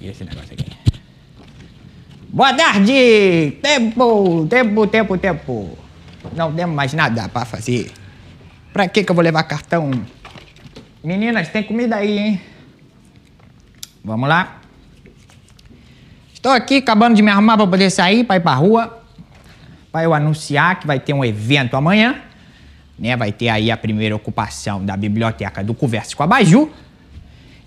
E esse negócio aqui? Boa tarde! Tempo, tempo, tempo, tempo. Não temos mais nada pra fazer. Pra que que eu vou levar cartão? Meninas, tem comida aí, hein? Vamos lá. Estou aqui acabando de me arrumar pra poder sair, pra ir pra rua. Pra eu anunciar que vai ter um evento amanhã. Né? Vai ter aí a primeira ocupação da biblioteca do Converse com a Baju.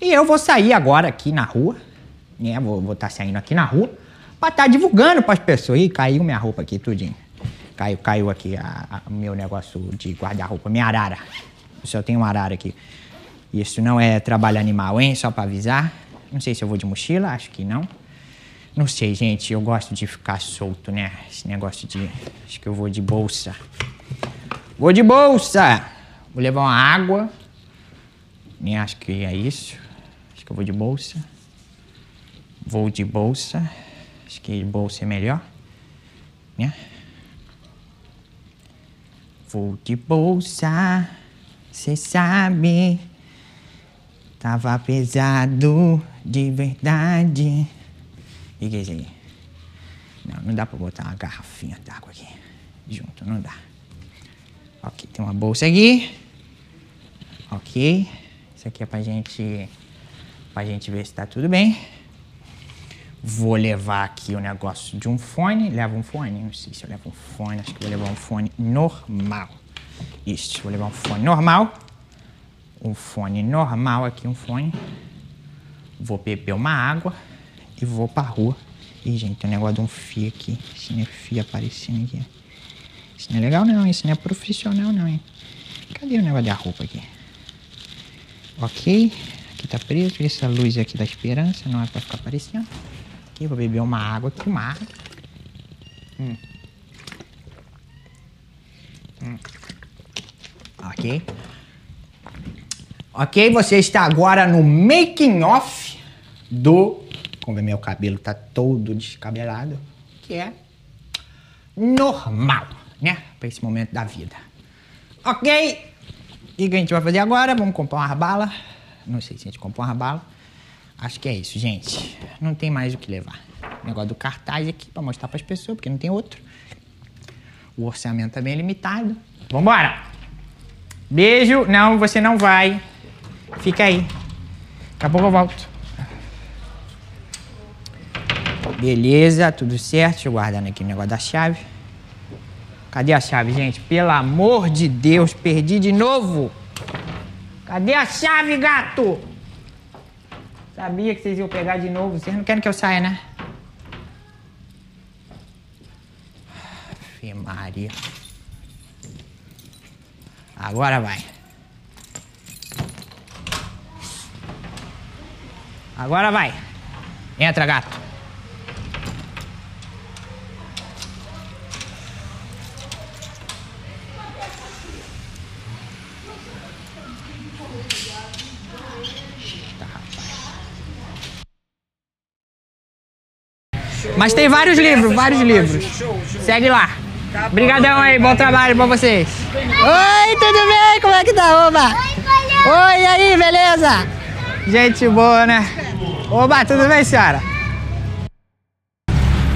E eu vou sair agora aqui na rua. Né? Vou estar saindo aqui na rua pra estar divulgando pras pessoas. Ih, caiu minha roupa aqui, tudinho. Caiu, caiu aqui o meu negócio de guarda-roupa, minha arara. Eu só tenho uma arara aqui. Isso não é trabalho animal, hein? Só pra avisar. Não sei se eu vou de mochila, acho que não. Não sei, gente. Eu gosto de ficar solto, né? Esse negócio de. Acho que eu vou de bolsa. Vou de bolsa! Vou levar uma água. Nem acho que é isso. Que eu vou de bolsa. Vou de bolsa. Acho que bolsa é melhor. Né? Vou de bolsa. Cê sabe. Tava pesado de verdade. E que é isso aí? Não, não dá pra botar uma garrafinha d'água aqui junto, não dá. Ok, tem uma bolsa aqui. Ok. Isso aqui é pra gente, pra gente ver se tá tudo bem. Vou levar aqui o negócio de um fone. Leva um fone? Não sei se eu levo um fone. Acho que vou levar um fone normal. Isso, vou levar um fone normal. Um fone normal aqui, um fone. Vou beber uma água e vou pra rua. Ih, gente, tem um negócio de um fio aqui. Esse é fio aparecendo aqui. Isso não é legal não, isso não é profissional não, hein? Cadê o negócio da roupa aqui? Ok, aqui tá preso, essa luz aqui da esperança, não é pra ficar aparecendo. Aqui, vou beber uma água aqui, uma água. Hum. Hum. Ok. Ok, você está agora no making off do... Como ver, meu cabelo tá todo descabelado. Que é normal né? Para esse momento da vida. Ok? E o que a gente vai fazer agora? Vamos comprar uma bala. Não sei se a gente comprou uma bala. Acho que é isso, gente. Não tem mais o que levar. O negócio do cartaz aqui para mostrar para as pessoas, porque não tem outro. O orçamento é limitado. Vambora! Beijo. Não, você não vai. Fica aí. Daqui a pouco eu volto. Beleza, tudo certo. Deixa eu guardar aqui o negócio da chave. Cadê a chave, gente? Pelo amor de Deus, perdi de novo. Cadê a chave, gato? Sabia que vocês iam pegar de novo. Vocês não querem que eu saia, né? Fê Maria. Agora vai. Agora vai. Entra, gato. Mas tem vários livros, vários livros. Segue lá. Obrigadão aí, bom trabalho pra vocês. Oi, tudo bem? Como é que tá, Oba? Oi, e aí, beleza? Gente boa, né? Oba, tudo bem, senhora?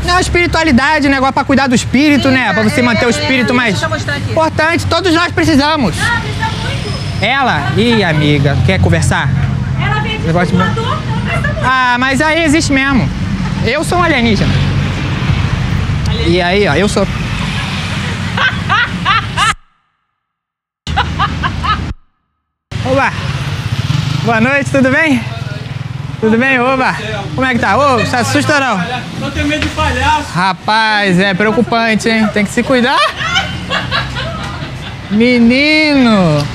Não, espiritualidade, negócio pra cuidar do espírito, né? Pra você manter o espírito mais importante. Todos nós precisamos. Ela? Ih, amiga, quer conversar? Ela veio de Ah, mas aí existe mesmo. Eu sou um alienígena. alienígena. E aí, ó, eu sou. Oba! Boa noite, tudo bem? Tudo bem, Oba? Como é que tá? Ô, você assusta não? Não tenho medo de palhaço. Rapaz, é preocupante, hein? Tem que se cuidar. Menino!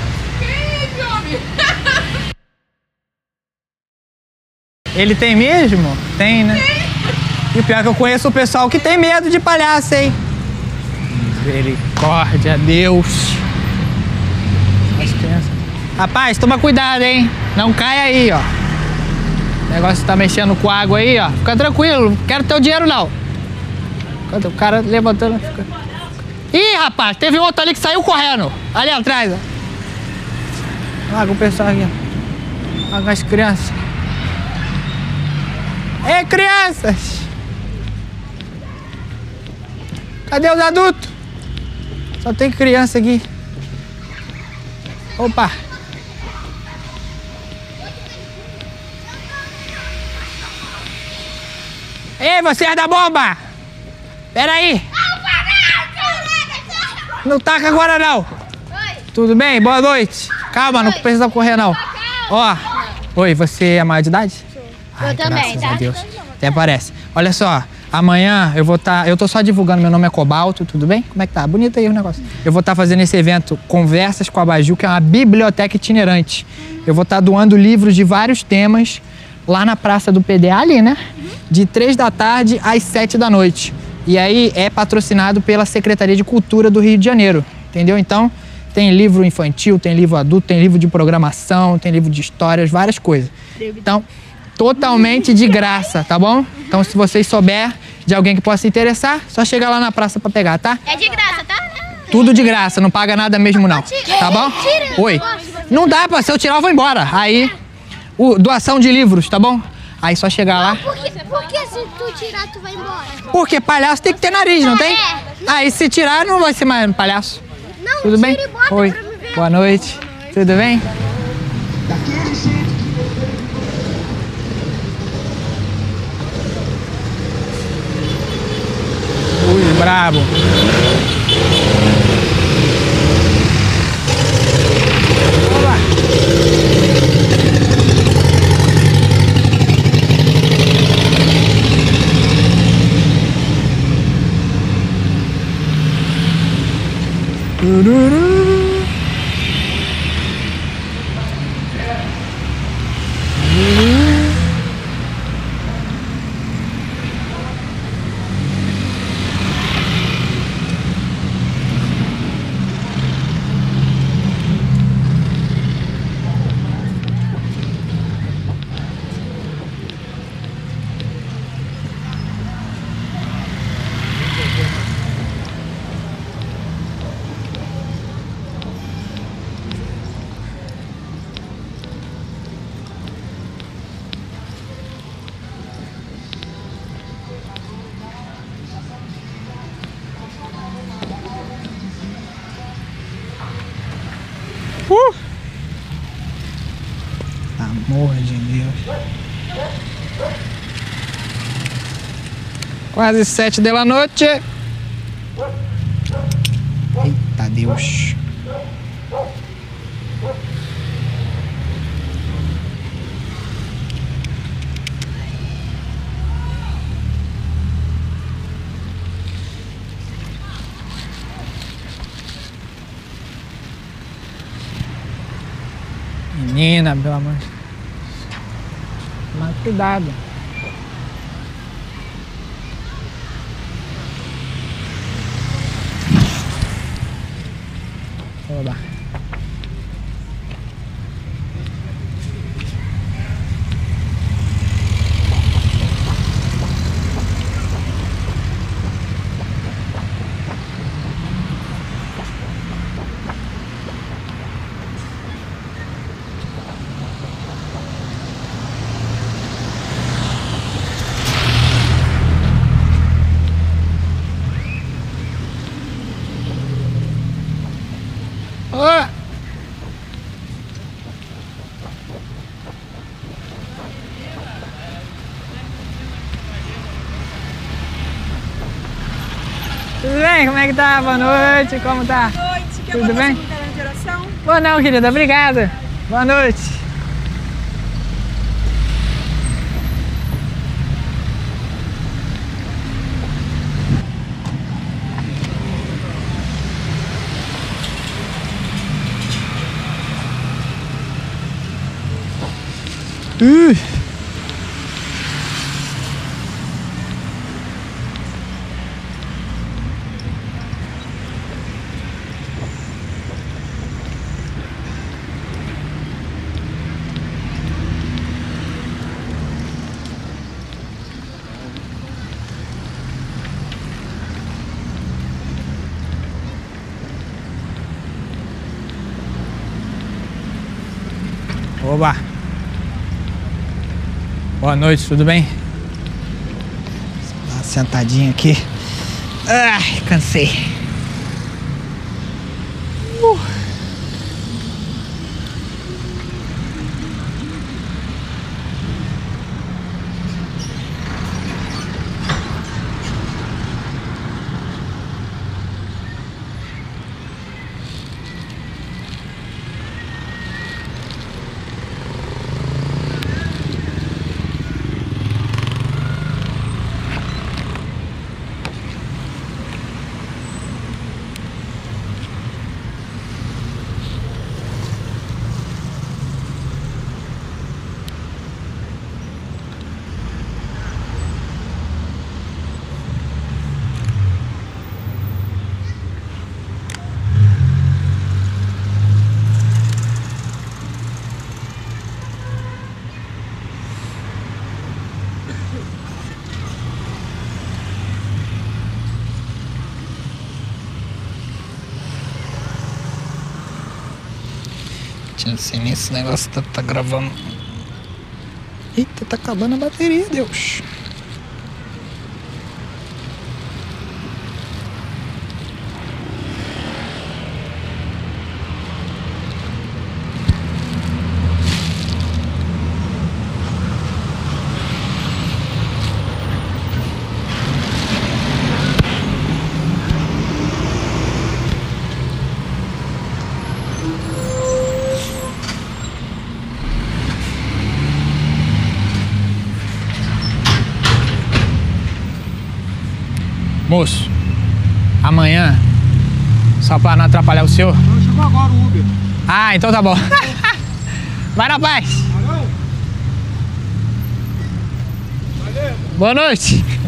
Ele tem mesmo? Tem, né? Tem. E pior que eu conheço o pessoal que tem medo de palhaço, hein? Misericórdia, Deus. Rapaz, toma cuidado, hein? Não cai aí, ó. O negócio tá mexendo com água aí, ó. Fica tranquilo, não quero teu dinheiro, não. O cara levantando... Fica... Ih, rapaz, teve outro ali que saiu correndo. Ali atrás, ó. Olha o pessoal aqui, ó. Olha as crianças. Ei, crianças! Cadê os adultos? Só tem criança aqui. Opa! Ei, você é da bomba! Pera aí! Não taca agora não! Tudo bem? Boa noite! Calma, não precisa correr não. Ó, oi, você é maior de idade? Ai, também, graças tá? a Deus. Até parece. Olha só, amanhã eu vou estar. eu tô só divulgando, meu nome é Cobalto, tudo bem? Como é que tá? Bonito aí o negócio. Eu vou estar fazendo esse evento Conversas com a Baju, que é uma biblioteca itinerante. Eu vou estar doando livros de vários temas lá na Praça do PDA, ali, né? De três da tarde às sete da noite. E aí é patrocinado pela Secretaria de Cultura do Rio de Janeiro, entendeu? Então, tem livro infantil, tem livro adulto, tem livro de programação, tem livro de histórias, várias coisas. Então, totalmente de graça, tá bom? Então, se vocês souber de alguém que possa se interessar, só chegar lá na praça pra pegar, tá? É de graça, tá? Tudo de graça, não paga nada mesmo não, tá bom? Oi. Não dá pra, se eu tirar eu vou embora. Aí, o, doação de livros, tá bom? Aí só chegar lá. Por que, por que se tu tirar, tu vai embora? Porque palhaço tem que ter nariz, não tem? Aí se tirar não vai ser mais palhaço. Não, Tudo bem? e Oi. Boa noite. Tudo bem? Do, do, do. Uh! Amor de Deus. Quase sete da noite. Eita Deus. Menina, pelo amor de Deus. Mas cuidado. Oba. Tudo bem? Como é que tá? Boa noite, como tá? Boa noite. Quer Tudo botar bem? segunda na geração? Boa não, querida, obrigada. Boa noite. Uh. Oba! Boa noite, tudo bem? Uma sentadinha aqui. Ai, cansei. Uh. Não sei nem se esse negócio tá, tá gravando. Eita, tá acabando a bateria, Deus. Moço, amanhã, só pra não atrapalhar o. Não, chegou agora o Uber. Ah, então tá bom. Vai na paz. Valeu. Valeu. Boa noite.